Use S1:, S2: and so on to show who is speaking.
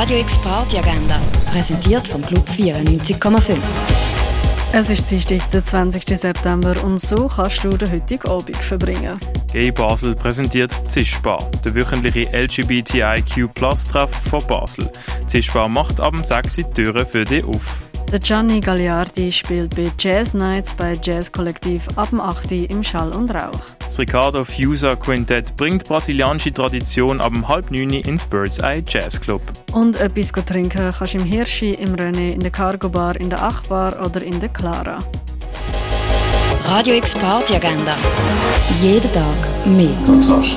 S1: Radio X Party Agenda, präsentiert vom Club 94,5.
S2: Es ist Dienstag, der 20. September und so kannst du den heutigen Abend verbringen.
S3: Gay Basel präsentiert Zischbar, der wöchentliche LGBTIQ-Plus-Treff von Basel. Zischbar macht ab dem 6 die Türen für dich auf.
S2: Der Gianni Gagliardi spielt bei Jazz Nights bei Jazz Kollektiv ab dem 8. im Schall und Rauch.
S3: Das Ricardo Fusa Quintett bringt brasilianische Tradition ab dem halb neun ins Bird's Eye Jazz Club.
S2: Und etwas trinken kannst du im Hirschi, im René, in der Cargo Bar, in der Achbar oder in der Clara.
S1: Radio X Party Agenda. Jeden Tag mehr.
S4: Kontrast.